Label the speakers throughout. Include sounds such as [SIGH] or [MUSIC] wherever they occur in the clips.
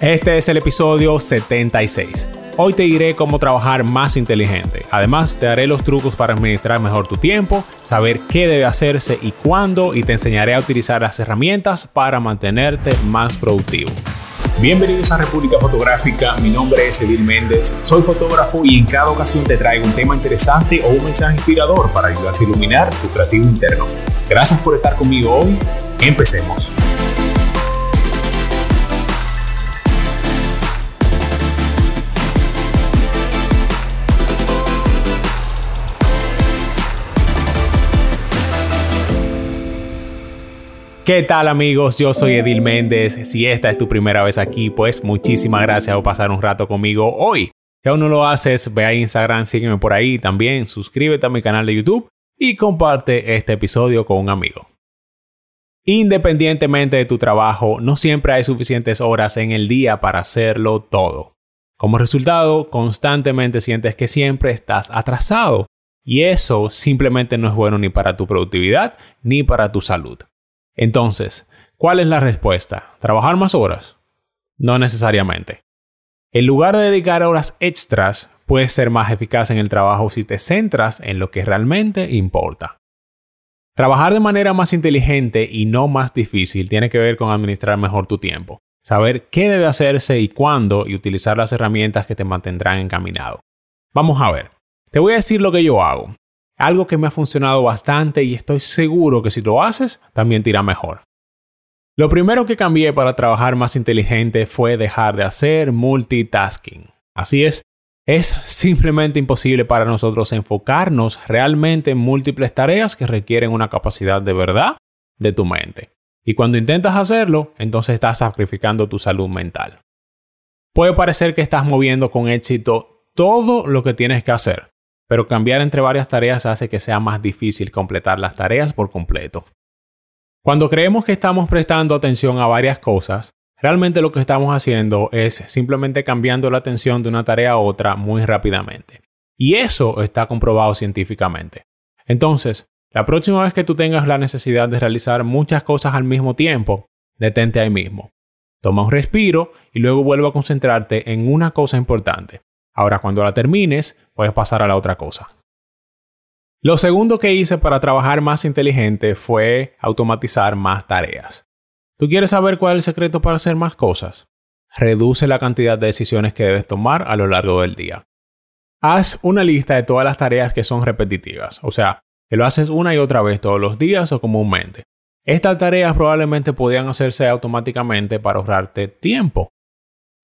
Speaker 1: Este es el episodio 76. Hoy te diré cómo trabajar más inteligente. Además, te daré los trucos para administrar mejor tu tiempo, saber qué debe hacerse y cuándo, y te enseñaré a utilizar las herramientas para mantenerte más productivo. Bienvenidos a República Fotográfica, mi nombre es Edil Méndez, soy fotógrafo y en cada ocasión te traigo un tema interesante o un mensaje inspirador para ayudarte a iluminar tu creativo interno. Gracias por estar conmigo hoy, empecemos. ¿Qué tal amigos? Yo soy Edil Méndez. Si esta es tu primera vez aquí, pues muchísimas gracias por pasar un rato conmigo hoy. Si aún no lo haces, ve a Instagram, sígueme por ahí también, suscríbete a mi canal de YouTube y comparte este episodio con un amigo. Independientemente de tu trabajo, no siempre hay suficientes horas en el día para hacerlo todo. Como resultado, constantemente sientes que siempre estás atrasado y eso simplemente no es bueno ni para tu productividad ni para tu salud. Entonces, ¿cuál es la respuesta? ¿Trabajar más horas? No necesariamente. En lugar de dedicar horas extras, puedes ser más eficaz en el trabajo si te centras en lo que realmente importa. Trabajar de manera más inteligente y no más difícil tiene que ver con administrar mejor tu tiempo, saber qué debe hacerse y cuándo y utilizar las herramientas que te mantendrán encaminado. Vamos a ver, te voy a decir lo que yo hago algo que me ha funcionado bastante y estoy seguro que si lo haces, también te irá mejor. Lo primero que cambié para trabajar más inteligente fue dejar de hacer multitasking. Así es, es simplemente imposible para nosotros enfocarnos realmente en múltiples tareas que requieren una capacidad de verdad de tu mente. Y cuando intentas hacerlo, entonces estás sacrificando tu salud mental. Puede parecer que estás moviendo con éxito todo lo que tienes que hacer, pero cambiar entre varias tareas hace que sea más difícil completar las tareas por completo. Cuando creemos que estamos prestando atención a varias cosas, realmente lo que estamos haciendo es simplemente cambiando la atención de una tarea a otra muy rápidamente. Y eso está comprobado científicamente. Entonces, la próxima vez que tú tengas la necesidad de realizar muchas cosas al mismo tiempo, detente ahí mismo. Toma un respiro y luego vuelve a concentrarte en una cosa importante. Ahora cuando la termines, puedes pasar a la otra cosa. Lo segundo que hice para trabajar más inteligente fue automatizar más tareas. ¿Tú quieres saber cuál es el secreto para hacer más cosas? Reduce la cantidad de decisiones que debes tomar a lo largo del día. Haz una lista de todas las tareas que son repetitivas, o sea, que lo haces una y otra vez todos los días o comúnmente. Estas tareas probablemente podían hacerse automáticamente para ahorrarte tiempo.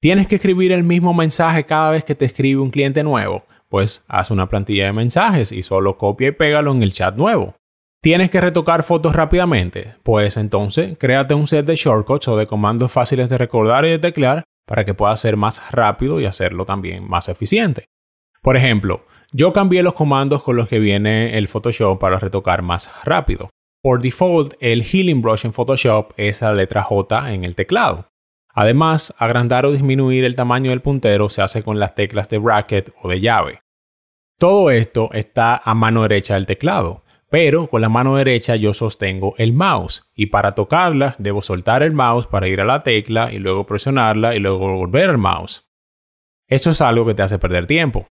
Speaker 1: ¿Tienes que escribir el mismo mensaje cada vez que te escribe un cliente nuevo? Pues haz una plantilla de mensajes y solo copia y pégalo en el chat nuevo. ¿Tienes que retocar fotos rápidamente? Pues entonces créate un set de shortcuts o de comandos fáciles de recordar y de teclear para que puedas ser más rápido y hacerlo también más eficiente. Por ejemplo, yo cambié los comandos con los que viene el Photoshop para retocar más rápido. Por default, el Healing Brush en Photoshop es la letra J en el teclado. Además, agrandar o disminuir el tamaño del puntero se hace con las teclas de bracket o de llave. Todo esto está a mano derecha del teclado, pero con la mano derecha yo sostengo el mouse y para tocarla debo soltar el mouse para ir a la tecla y luego presionarla y luego volver al mouse. Esto es algo que te hace perder tiempo.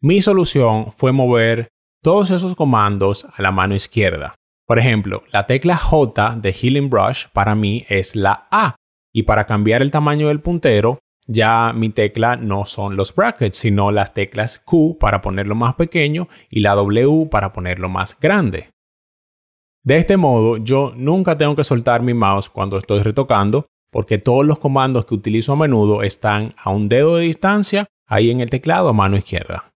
Speaker 1: Mi solución fue mover todos esos comandos a la mano izquierda. Por ejemplo, la tecla J de Healing Brush para mí es la A y para cambiar el tamaño del puntero, ya mi tecla no son los brackets, sino las teclas Q para ponerlo más pequeño y la W para ponerlo más grande. De este modo, yo nunca tengo que soltar mi mouse cuando estoy retocando, porque todos los comandos que utilizo a menudo están a un dedo de distancia ahí en el teclado a mano izquierda.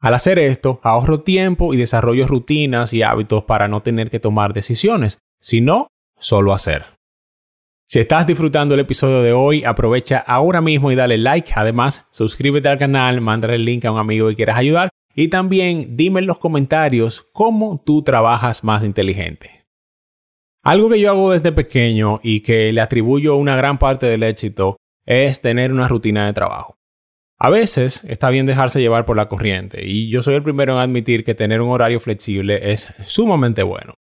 Speaker 1: Al hacer esto, ahorro tiempo y desarrollo rutinas y hábitos para no tener que tomar decisiones, sino solo hacer. Si estás disfrutando el episodio de hoy, aprovecha ahora mismo y dale like. Además, suscríbete al canal, mándale el link a un amigo que quieras ayudar y también dime en los comentarios cómo tú trabajas más inteligente. Algo que yo hago desde pequeño y que le atribuyo una gran parte del éxito es tener una rutina de trabajo. A veces está bien dejarse llevar por la corriente y yo soy el primero en admitir que tener un horario flexible es sumamente bueno.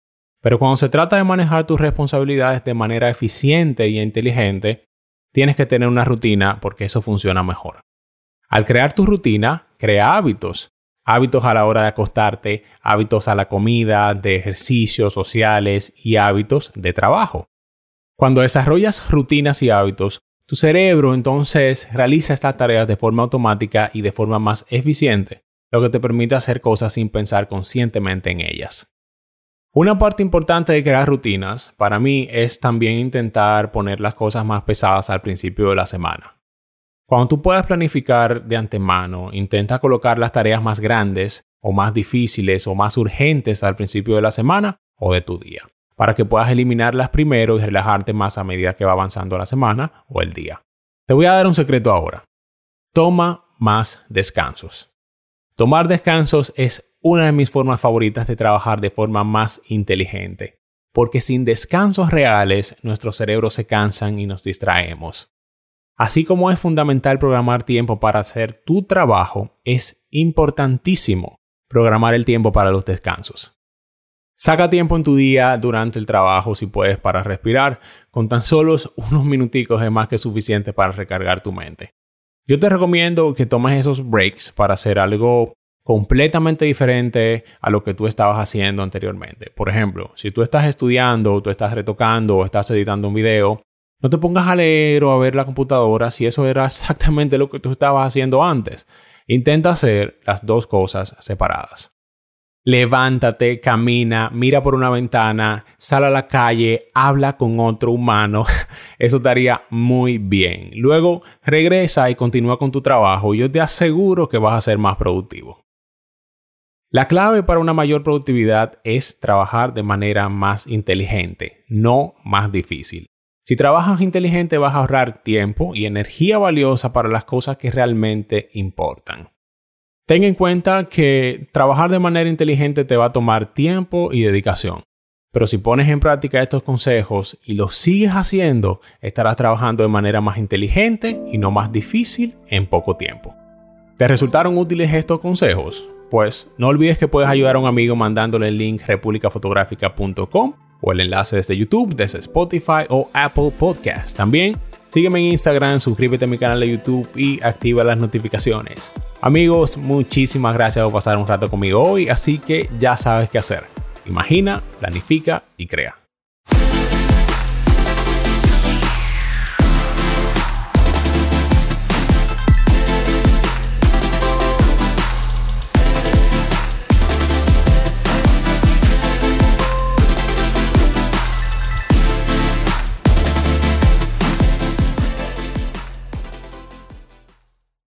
Speaker 1: Pero cuando se trata de manejar tus responsabilidades de manera eficiente y inteligente, tienes que tener una rutina porque eso funciona mejor. Al crear tu rutina, crea hábitos. Hábitos a la hora de acostarte, hábitos a la comida, de ejercicios sociales y hábitos de trabajo. Cuando desarrollas rutinas y hábitos, tu cerebro entonces realiza estas tareas de forma automática y de forma más eficiente, lo que te permite hacer cosas sin pensar conscientemente en ellas. Una parte importante de crear rutinas para mí es también intentar poner las cosas más pesadas al principio de la semana. Cuando tú puedas planificar de antemano, intenta colocar las tareas más grandes o más difíciles o más urgentes al principio de la semana o de tu día para que puedas eliminarlas primero y relajarte más a medida que va avanzando la semana o el día. Te voy a dar un secreto ahora. Toma más descansos. Tomar descansos es una de mis formas favoritas de trabajar de forma más inteligente, porque sin descansos reales nuestros cerebros se cansan y nos distraemos. Así como es fundamental programar tiempo para hacer tu trabajo, es importantísimo programar el tiempo para los descansos. Saca tiempo en tu día durante el trabajo si puedes para respirar. Con tan solo unos minuticos es más que suficiente para recargar tu mente. Yo te recomiendo que tomes esos breaks para hacer algo completamente diferente a lo que tú estabas haciendo anteriormente. Por ejemplo, si tú estás estudiando, o tú estás retocando o estás editando un video, no te pongas a leer o a ver la computadora si eso era [LAUGHS] exactamente lo que tú estabas haciendo antes. Intenta hacer las dos cosas separadas levántate, camina, mira por una ventana, sal a la calle, habla con otro humano. [LAUGHS] Eso estaría muy bien. Luego regresa y continúa con tu trabajo. Yo te aseguro que vas a ser más productivo. La clave para una mayor productividad es trabajar de manera más inteligente, no más difícil. Si trabajas inteligente vas a ahorrar tiempo y energía valiosa para las cosas que realmente importan. Ten en cuenta que trabajar de manera inteligente te va a tomar tiempo y dedicación. Pero si pones en práctica estos consejos y los sigues haciendo, estarás trabajando de manera más inteligente y no más difícil en poco tiempo. ¿Te resultaron útiles estos consejos? Pues no olvides que puedes ayudar a un amigo mandándole el link republicafotográfica.com o el enlace desde YouTube, desde Spotify o Apple Podcast. También Sígueme en Instagram, suscríbete a mi canal de YouTube y activa las notificaciones. Amigos, muchísimas gracias por pasar un rato conmigo hoy, así que ya sabes qué hacer. Imagina, planifica y crea.